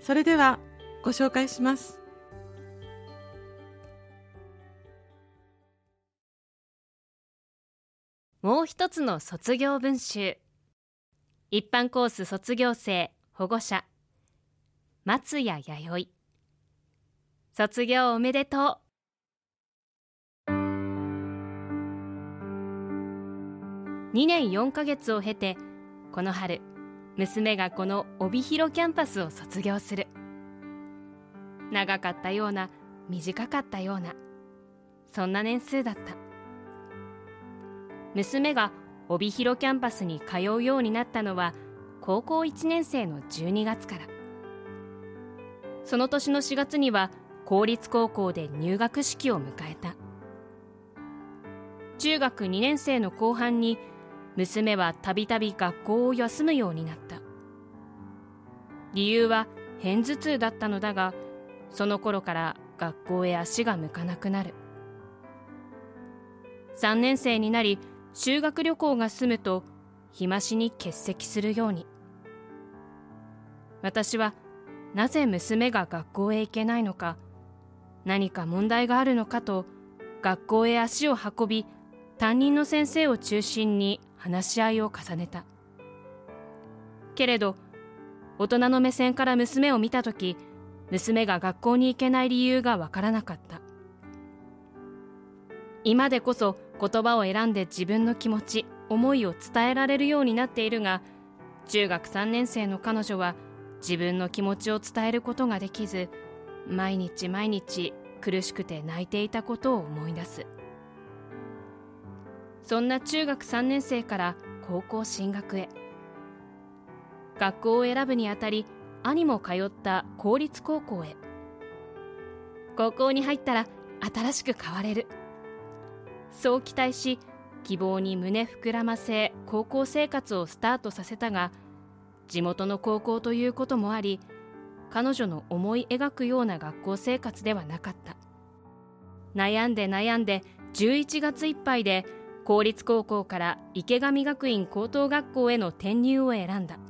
それではご紹介します。もう一つの卒業文集。一般コース卒業生保護者。松谷弥生。卒業おめでとう。2年4ヶ月を経てこの春娘がこの帯広キャンパスを卒業する。長かったような短かったようなそんな年数だった。娘が帯広キャンパスに通うようになったのは高校1年生の12月から。その年の4月には公立高校で入学式を迎えた。中学2年生の後半に娘はたびたび学校を休むようになった。理由は片頭痛だったのだがその頃から学校へ足が向かなくなる。3年生になり修学旅行が済むと日増しに欠席するように。私はなぜ娘が学校へ行けないのか何か問題があるのかと学校へ足を運び担任の先生を中心に話し合いを重ねた。けれど大人の目線から娘を見た時娘が学校に行けない理由がわからなかった。今でこそ言葉を選んで自分の気持ち思いを伝えられるようになっているが中学3年生の彼女は自分の気持ちを伝えることができず毎日毎日苦しくて泣いていたことを思い出す。そんな中学3年生から高校進学へ。学校を選ぶにあたり兄も通った公立高校へ。高校に入ったら新しく変われる。そう期待し希望に胸膨らませ高校生活をスタートさせたが地元の高校ということもあり彼女の思い描くような学校生活ではなかった。悩んで悩んで11月いっぱいで公立高校から池上学院高等学校への転入を選んだ。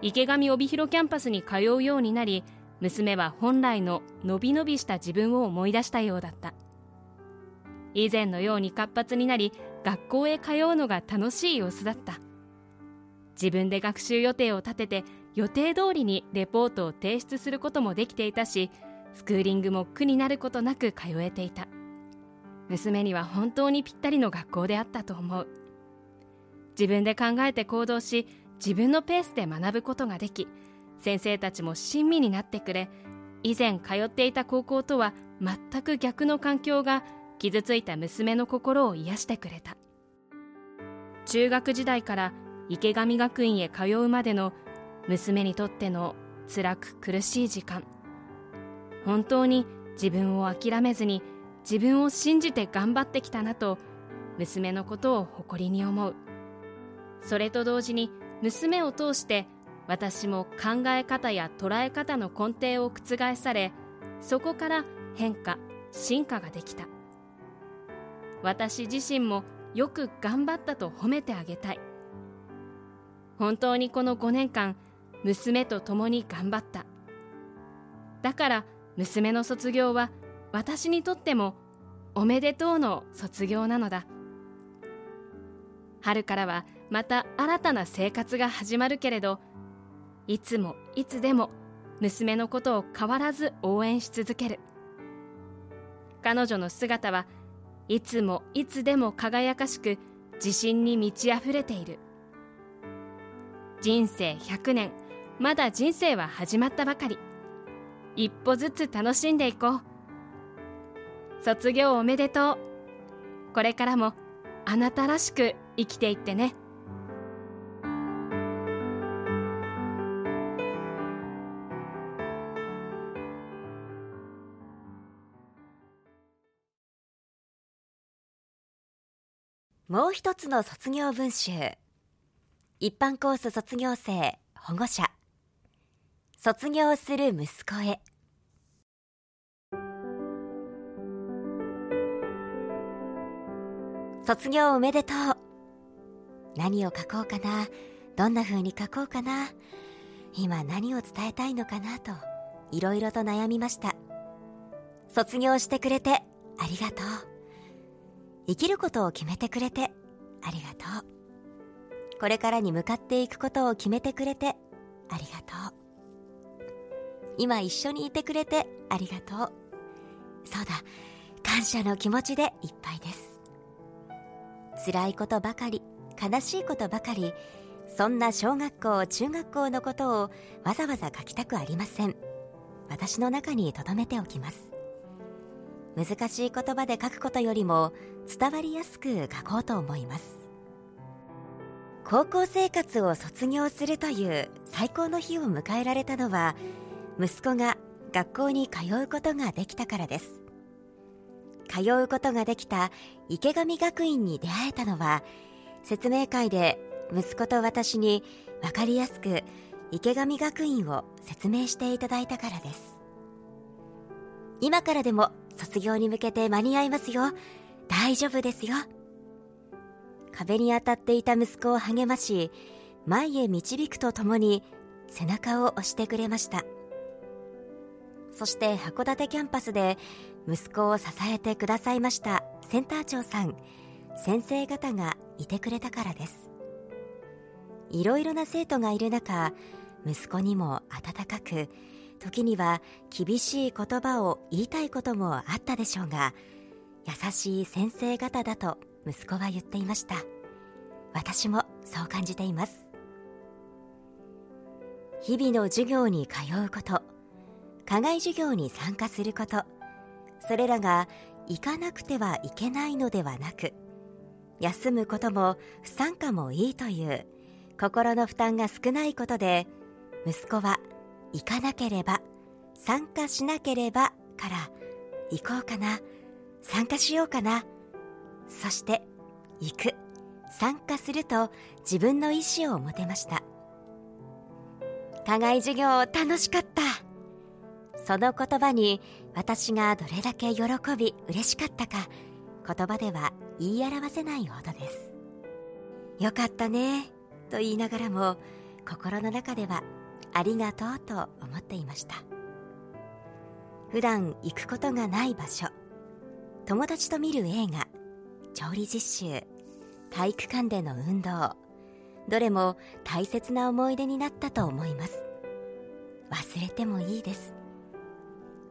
池上帯広キャンパスに通うようになり娘は本来ののびのびした自分を思い出したようだった。以前のように活発になり学校へ通うのが楽しい様子だった。自分で学習予定を立てて予定通りにレポートを提出することもできていたしスクーリングも苦になることなく通えていた。娘には本当にぴったりの学校であったと思う。自分で考えて行動し自分のペースで学ぶことができ先生たちも親身になってくれ以前通っていた高校とは全く逆の環境が傷ついた娘の心を癒してくれた。中学時代から池上学院へ通うまでの娘にとっての辛く苦しい時間。本当に自分を諦めずに自分を信じて頑張ってきたなと娘のことを誇りに思う。それと同時に娘を通して私も考え方や捉え方の根底を覆されそこから変化進化ができた。私自身もよく頑張ったと褒めてあげたい。本当にこの5年間娘と共に頑張った。だから娘の卒業は私にとってもおめでとうの卒業なのだ。春からはまた新たな生活が始まるけれどいつもいつでも娘のことを変わらず応援し続ける。彼女の姿はいつもいつでも輝かしく自信に満ち溢れている。人生100年まだ人生は始まったばかり。一歩ずつ楽しんでいこう。卒業おめでとう。これからもあなたらしく生きていってね。もう一つの卒業文集。一般コース卒業生保護者。卒業する息子へ。卒業おめでとう。何を書こうかな。どんな風に書こうかな。今何を伝えたいのかなといろいろと悩みました。卒業してくれてありがとう。生きることを決めてくれてありがとう。これからに向かっていくことを決めてくれてありがとう。今一緒にいてくれてありがとう。そうだ。感謝の気持ちでいっぱいです。辛いことばかり悲しいことばかりそんな小学校中学校のことをわざわざ書きたくありません。私の中に留めておきます。難しい言葉で書くことよりも伝わりやすく書こうと思います。高校生活を卒業するという最高の日を迎えられたのは息子が学校に通うことができたからです。通うことができた池上学院に出会えたのは説明会で息子と私に分かりやすく池上学院を説明していただいたからです。今からでも卒業に向けて間に合いますよ。大丈夫ですよ。壁に当たっていた息子を励まし前へ導くとともに背中を押してくれました。そして函館キャンパスで息子を支えてくださいましたセンター長さん先生方がいてくれたからです。いろいろな生徒がいる中息子にも温かく時には厳しい言葉を言いたいこともあったでしょうが優しい先生方だと息子は言っていました。私もそう感じています。日々の授業に通うこと課外授業に参加すること。それらが行かなくてはいけないのではなく休むことも不参加もいいという心の負担が少ないことで息子は行かなければ参加しなければから行こうかな参加しようかなそして行く。参加すると自分の意思を持てました。課外授業楽しかった。その言葉に私がどれだけ喜び嬉しかったか言葉では言い表せないほどです。よかったねと言いながらも心の中ではありがとうと思っていました。普段行くことがない場所友達と見る映画調理実習体育館での運動どれも大切な思い出になったと思います。忘れてもいいです。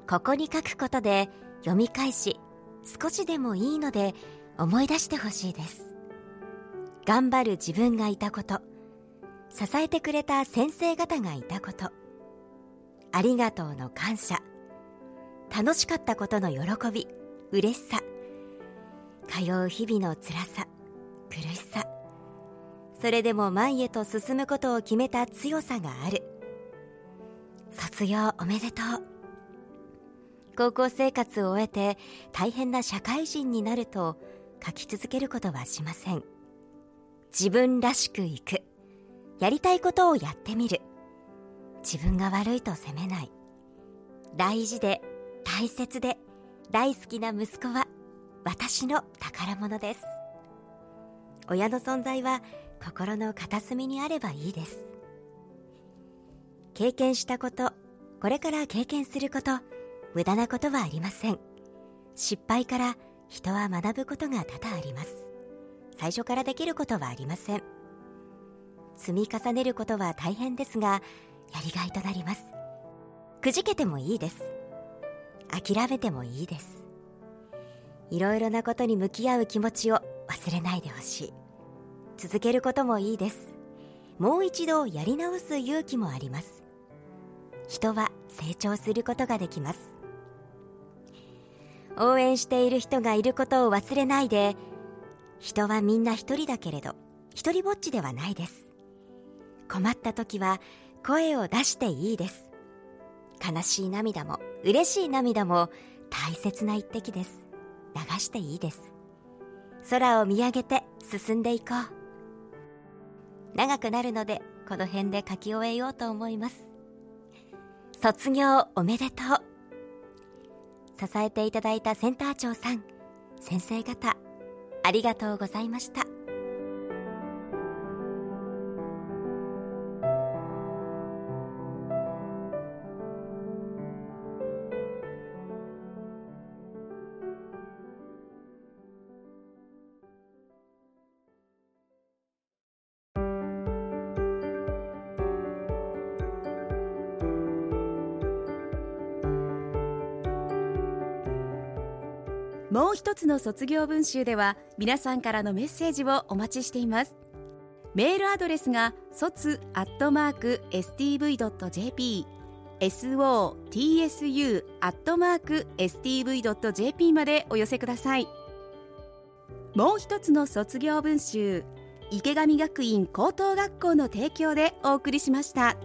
ここに書くことで読み返し少しでもいいので思い出してほしいです。頑張る自分がいたこと。支えてくれた先生方がいたこと。ありがとうの感謝。楽しかったことの喜び嬉しさ。通う日々の辛さ苦しさ。それでも前へと進むことを決めた強さがある。卒業おめでとう。高校生活を終えて大変な社会人になると書き続けることはしません。自分らしくいく。やりたいことをやってみる。自分が悪いと責めない。大事で大切で大好きな息子は私の宝物です。親の存在は心の片隅にあればいいです。経験したことこれから経験すること無駄なことはありません。失敗から人は学ぶことが多々あります。最初からできることはありません。積み重ねることは大変ですがやりがいとなります。くじけてもいいです。諦めてもいいです。いろいろなことに向き合う気持ちを忘れないでほしい。続けることもいいです。もう一度やり直す勇気もあります。人は成長することができます。応援している人がいることを忘れないで人はみんな一人だけれど一人ぼっちではないです。困った時は声を出していいです。悲しい涙も嬉しい涙も大切な一滴です。流していいです。空を見上げて進んでいこう。長くなるのでこの辺で書き終えようと思います。卒業おめでとう。支えていただいたセンター長さん先生方ありがとうございました。もう一つの卒業文集では皆さんからのメッセージをお待ちしていますメールアドレスが卒アットマーク stv.jp sotsu アットマーク stv.jp までお寄せくださいもう一つの卒業文集池上学院高等学校の提供でお送りしました。